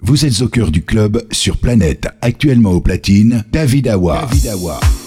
Vous êtes au cœur du club sur Planète, actuellement au platine, David Awa. David.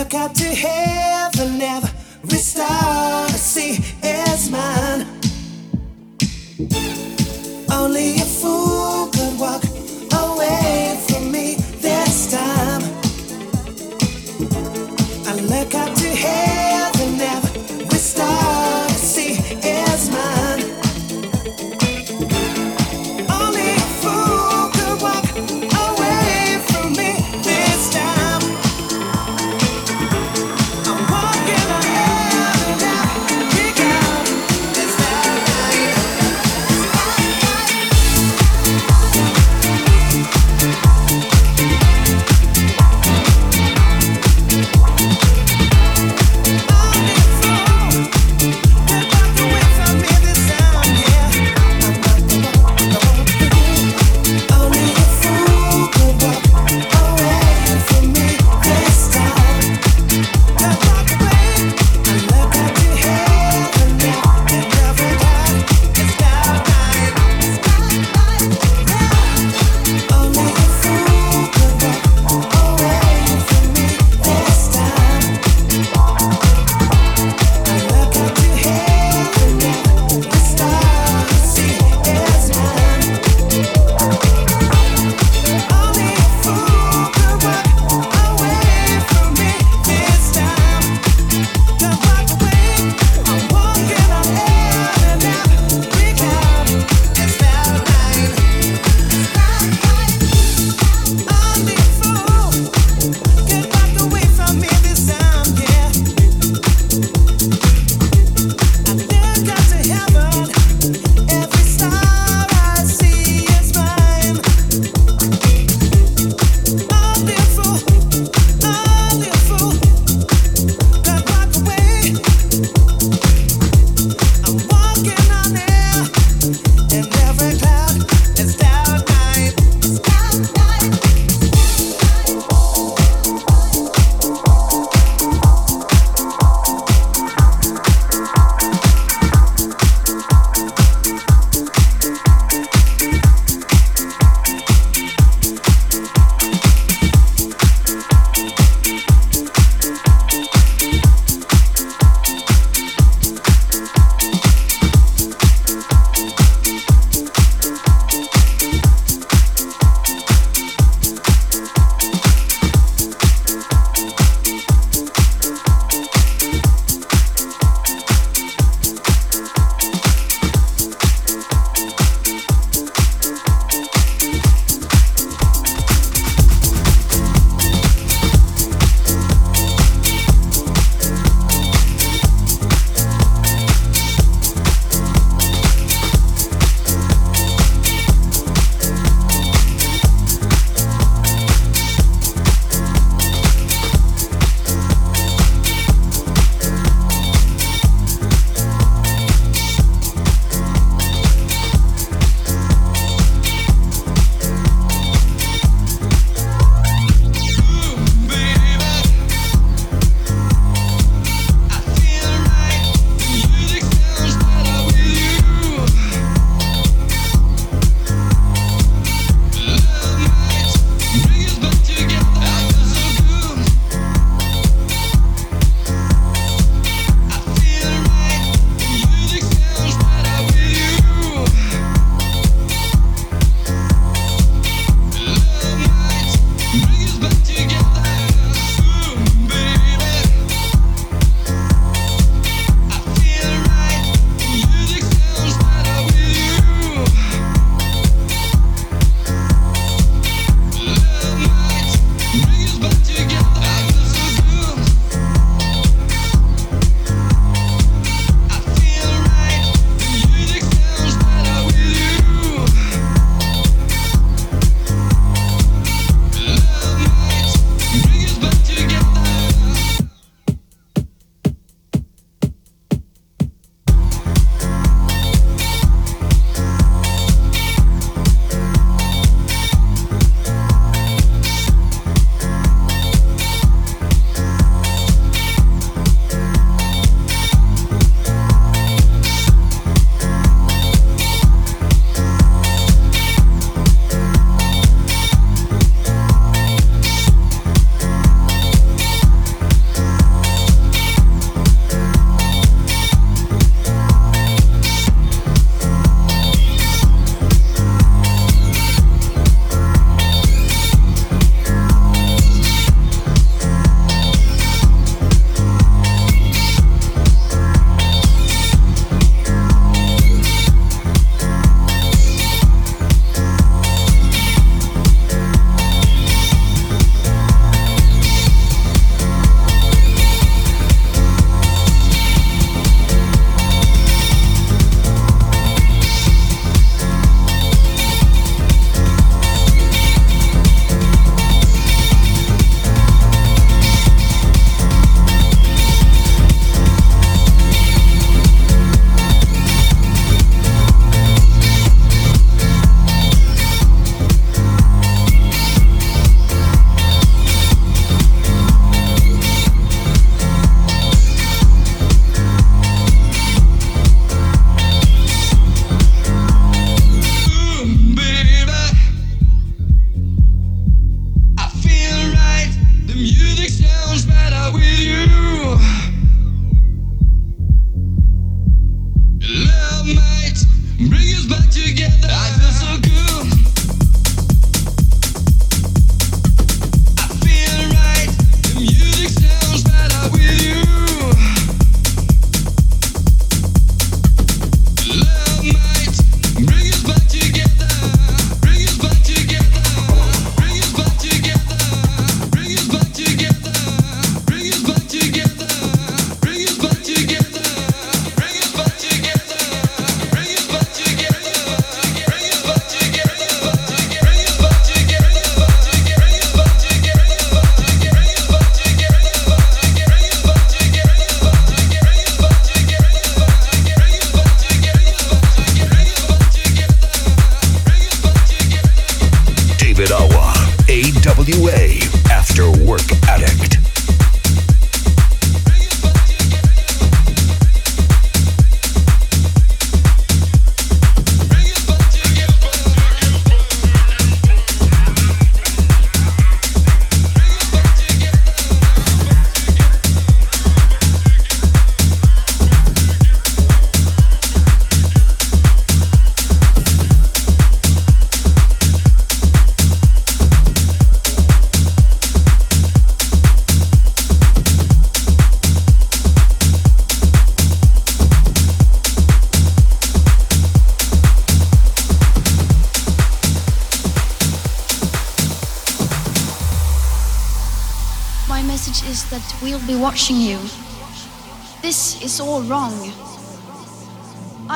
Look up to heaven, every star I see is mine.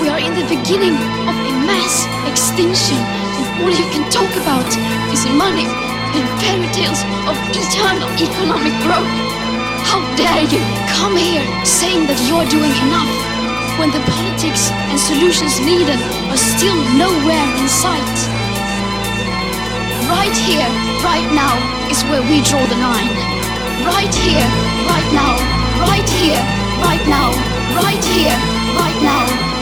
We are in the beginning of a mass extinction, and all you can talk about is money and fairy tales of eternal economic growth. How dare you come here saying that you're doing enough when the politics and solutions needed are still nowhere in sight? Right here, right now is where we draw the line. Right here, right now, right here, right now, right here, right now,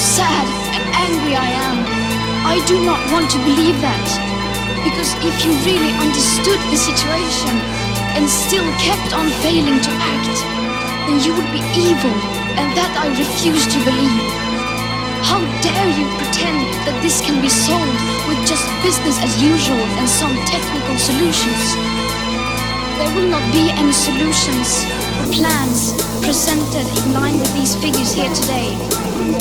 sad and angry I am, I do not want to believe that. Because if you really understood the situation and still kept on failing to act, then you would be evil, and that I refuse to believe. How dare you pretend that this can be solved with just business as usual and some technical solutions? There will not be any solutions plans presented in line with these figures here today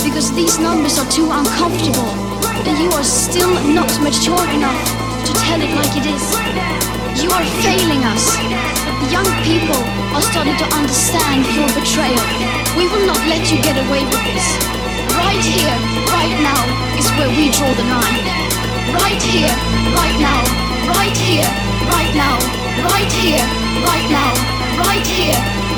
because these numbers are too uncomfortable and you are still not mature enough to tell it like it is. You are failing us, but the young people are starting to understand your betrayal. We will not let you get away with this. Right here, right now is where we draw the line. Right here, right now, right here, right now, right here, right now, right here, right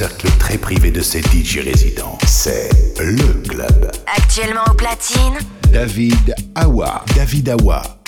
cercle très privé de ses DJ résidents. C'est le club. Actuellement au platine. David Awa. David Awa.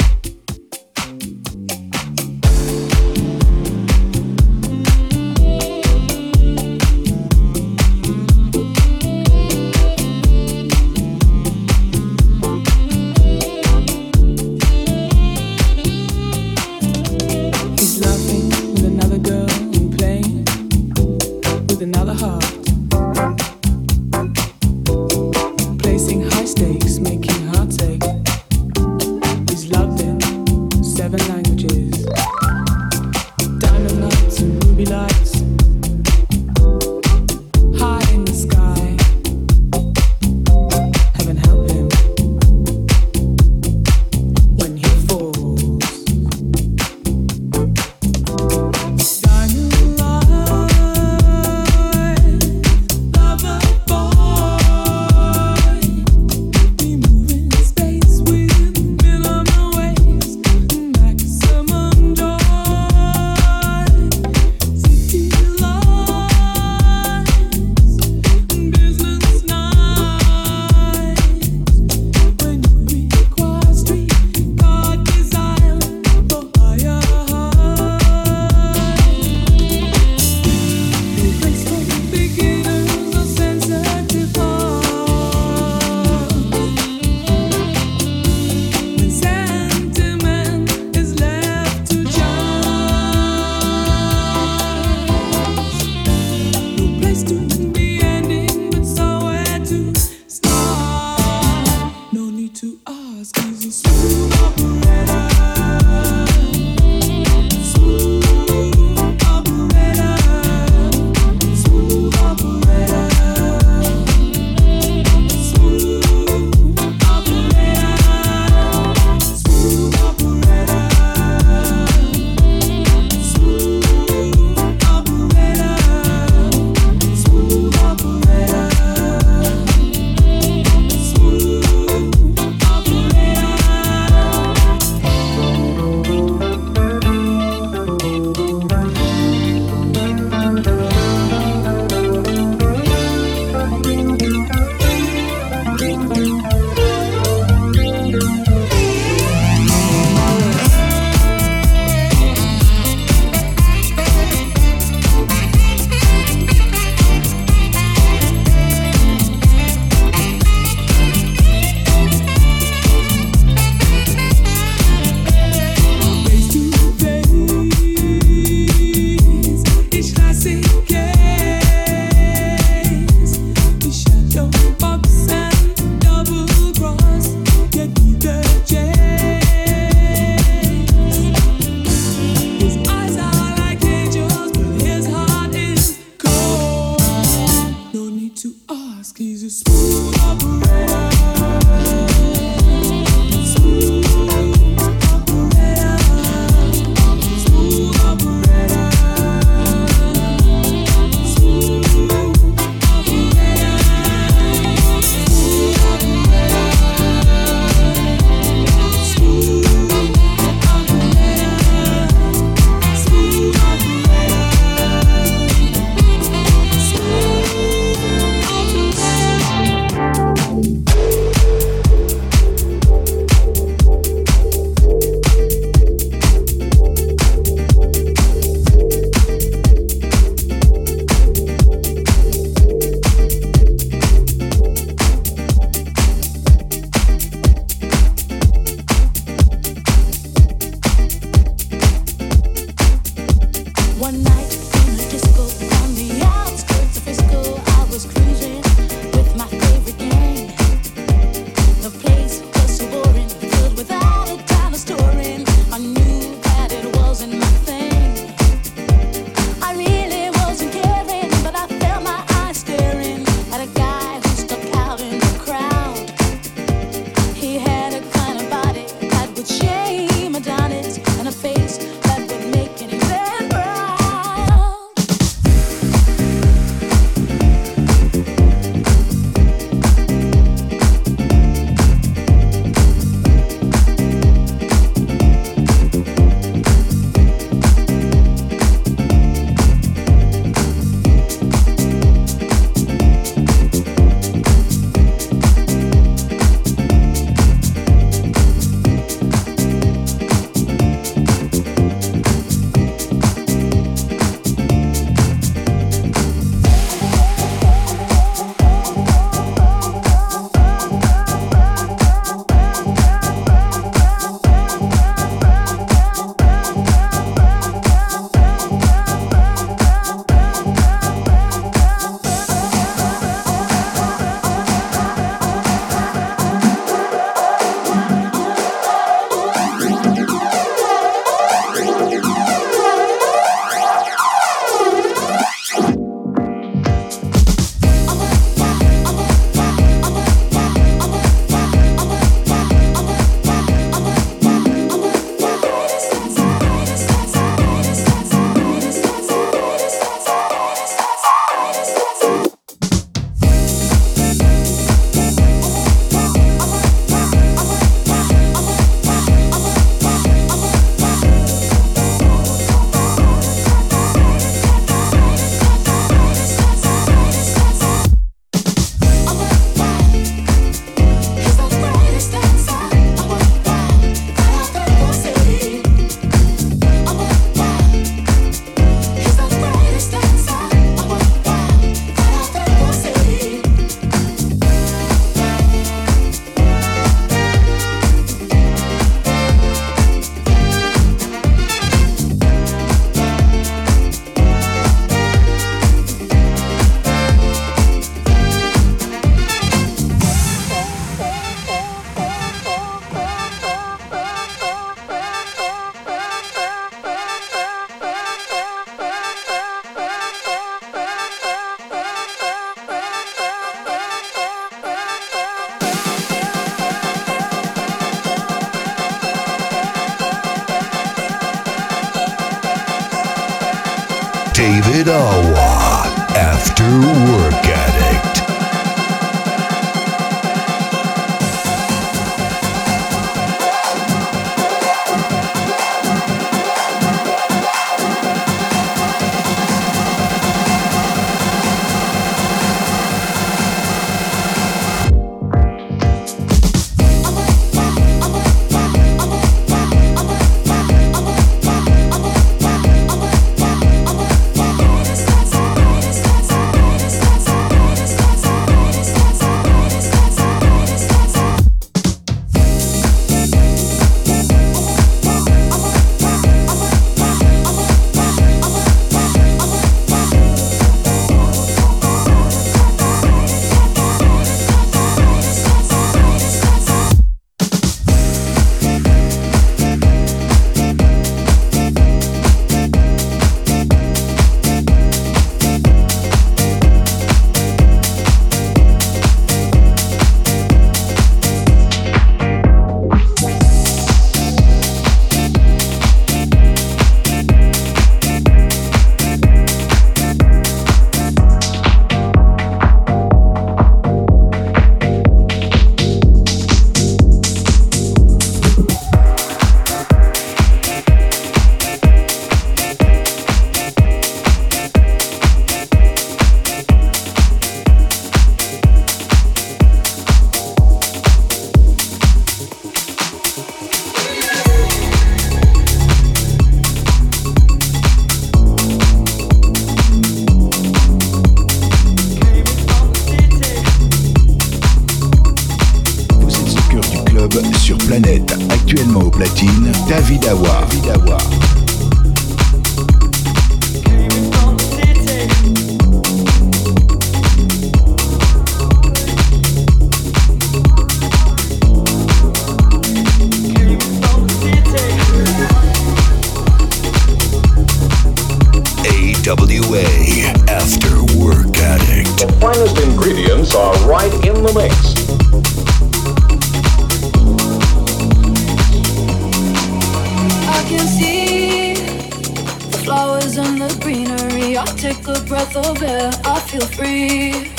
Take a breath of air, I feel free.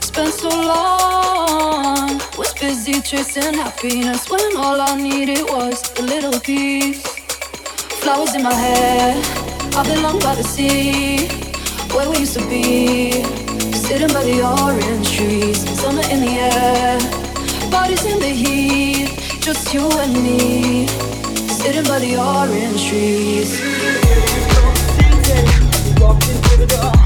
Spent so long, was busy chasing happiness when all I needed was a little peace. Flowers in my hair, I belong by the sea, where we used to be. Sitting by the orange trees, summer in the air, bodies in the heat, just you and me sitting by the orange trees. Into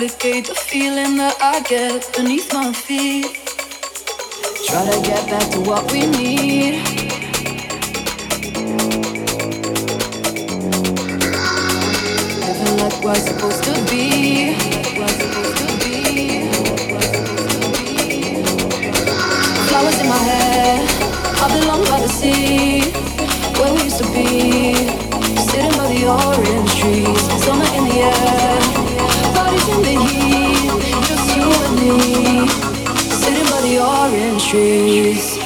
replicate the feeling that I get beneath my feet. Try to get back to what we need. Living like we're supposed to be. We're supposed to be. Flowers in my hair, I belong by the sea, where we used to be. Sitting by the orange trees, summer in the air, Sitting by the orange trees.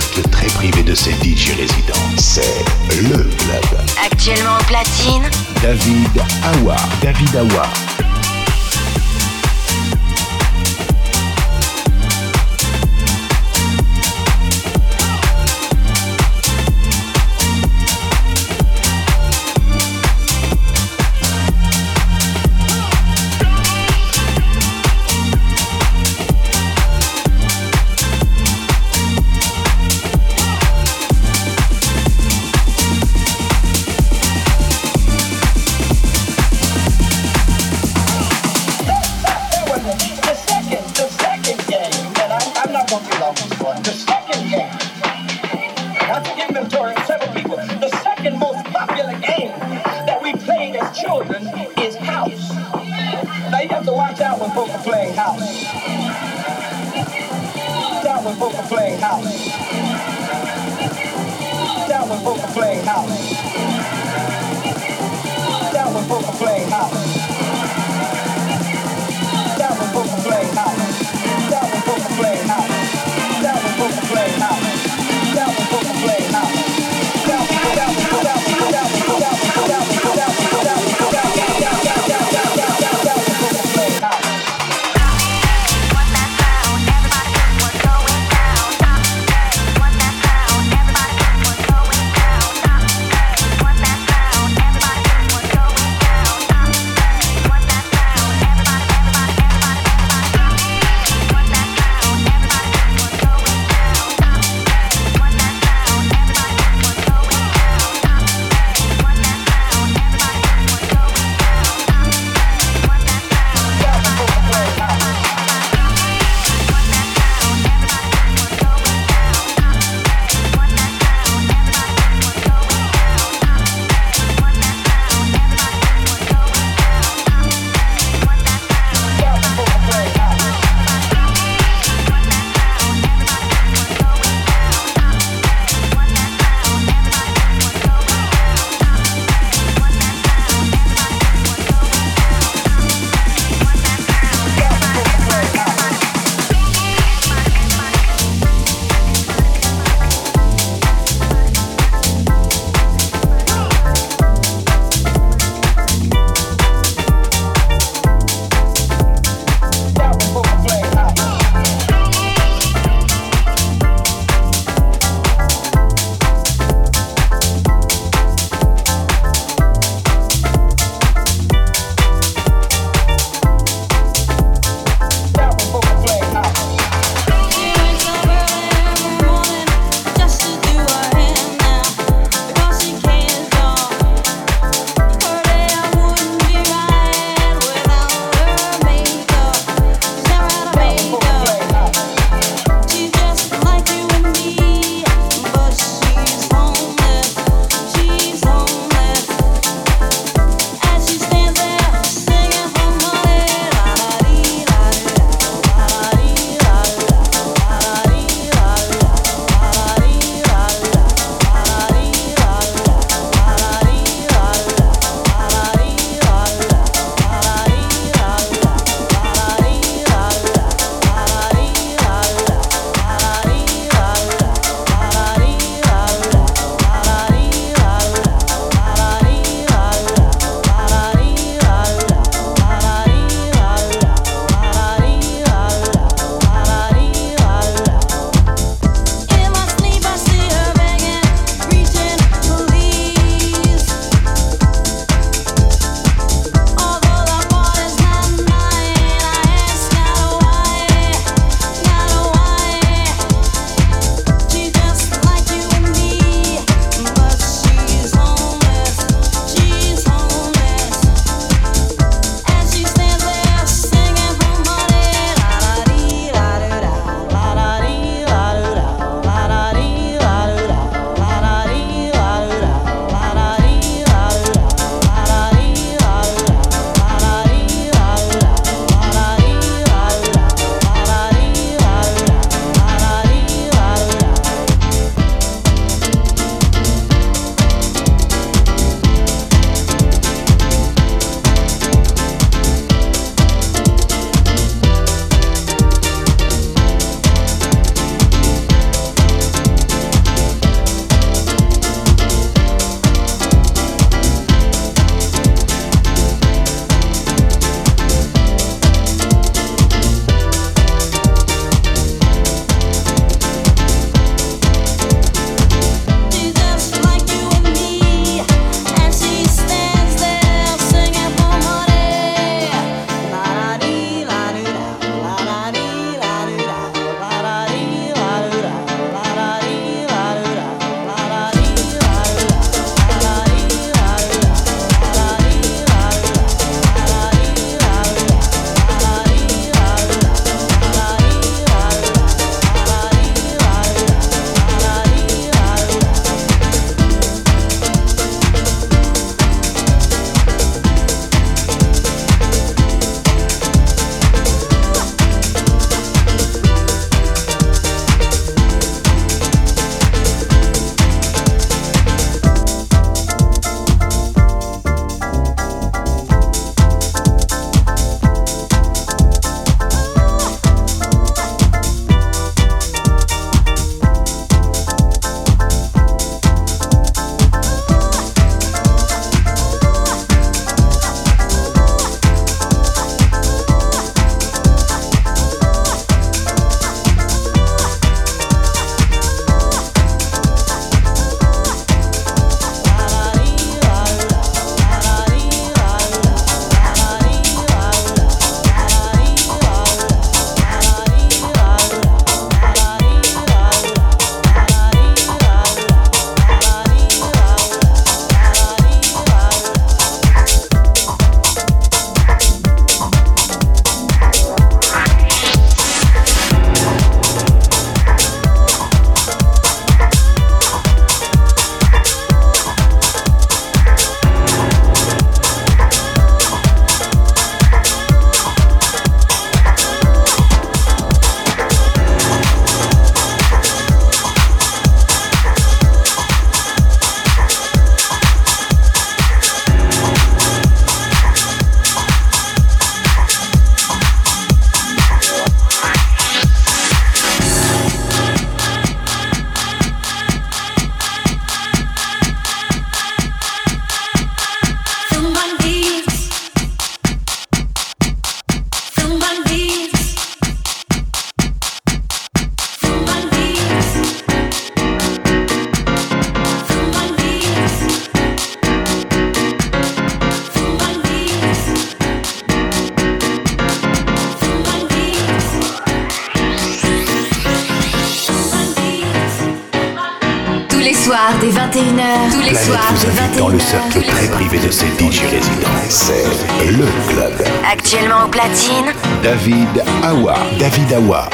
cercle très privé de ses DJ résidents. C'est le club. Actuellement en platine, David Awa. David Awa. Le cercle très privé de ses DJ résidents. C'est le club. Actuellement au platine, David Awa. David Awa.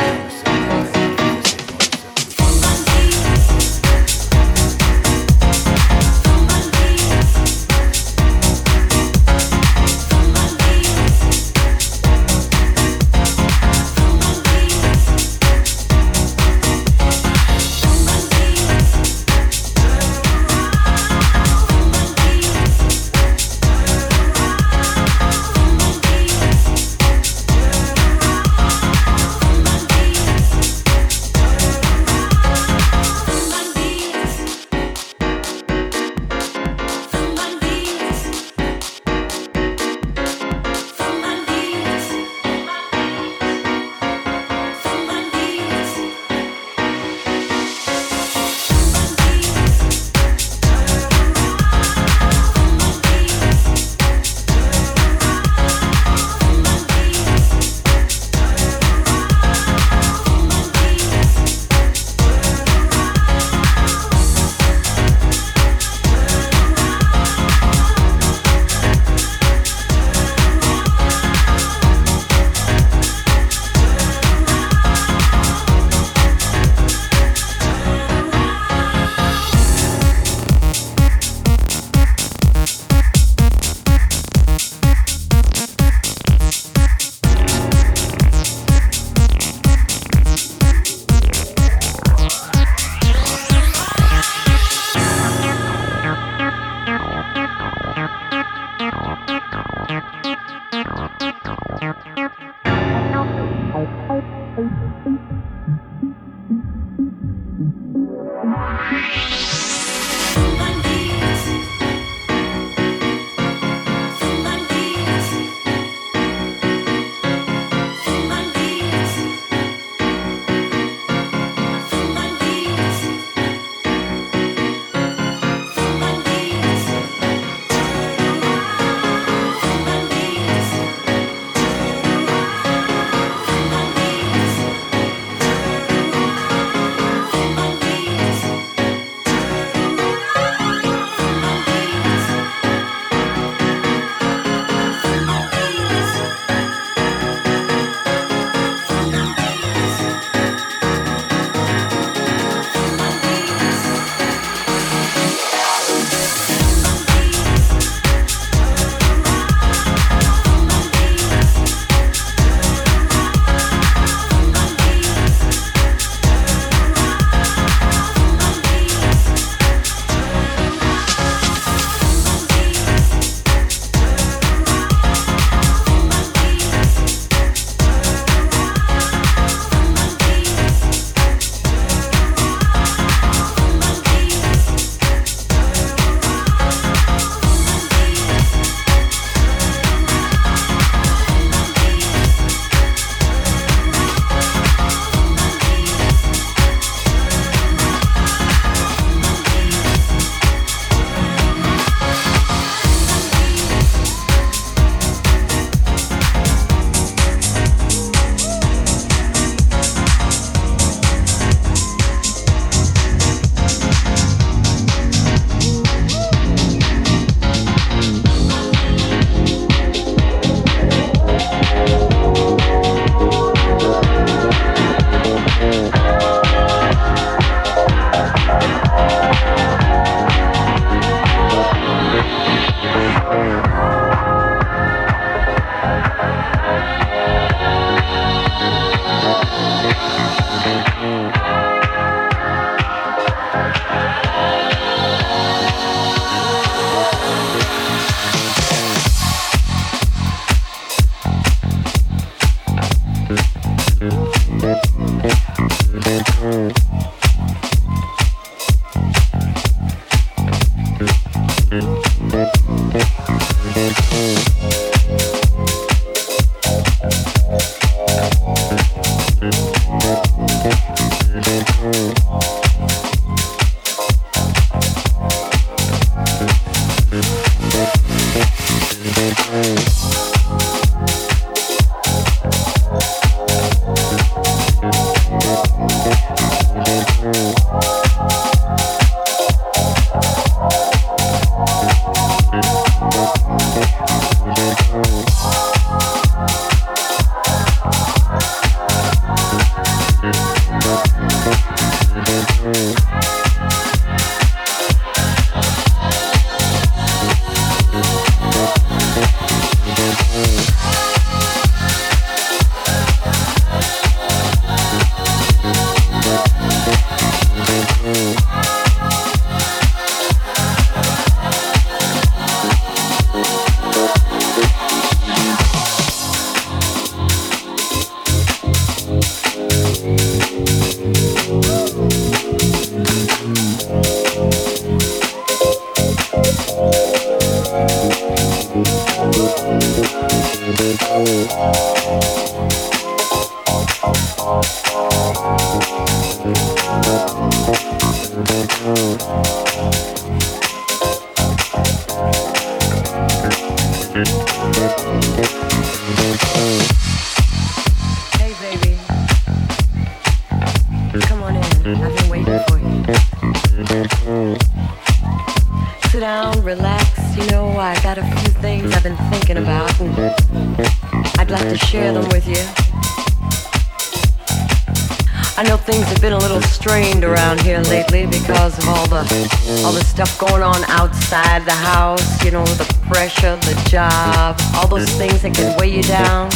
You down.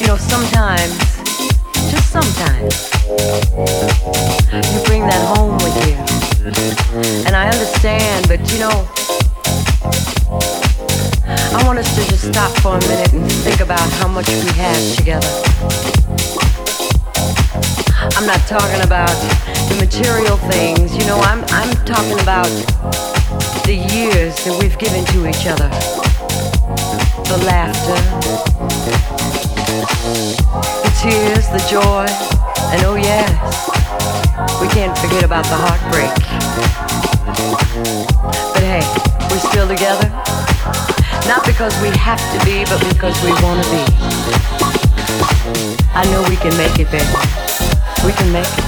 You know, sometimes, just sometimes, you bring that home with you. And I understand, but you know, I want us to just stop for a minute and think about how much we have together. I'm not talking about the material things, you know, I'm I'm talking about the years that we've given to each other. The laughter, the tears, the joy, and oh yes, we can't forget about the heartbreak. But hey, we're still together. Not because we have to be, but because we want to be. I know we can make it, baby. We can make it.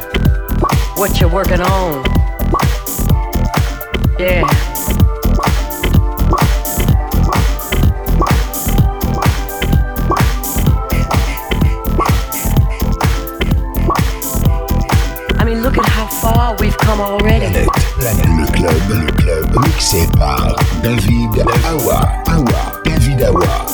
what you're working on. Yeah. I mean, look at how far we've come already. Planète, Le club, le club, mixé par David Awa. Awa, David Awa.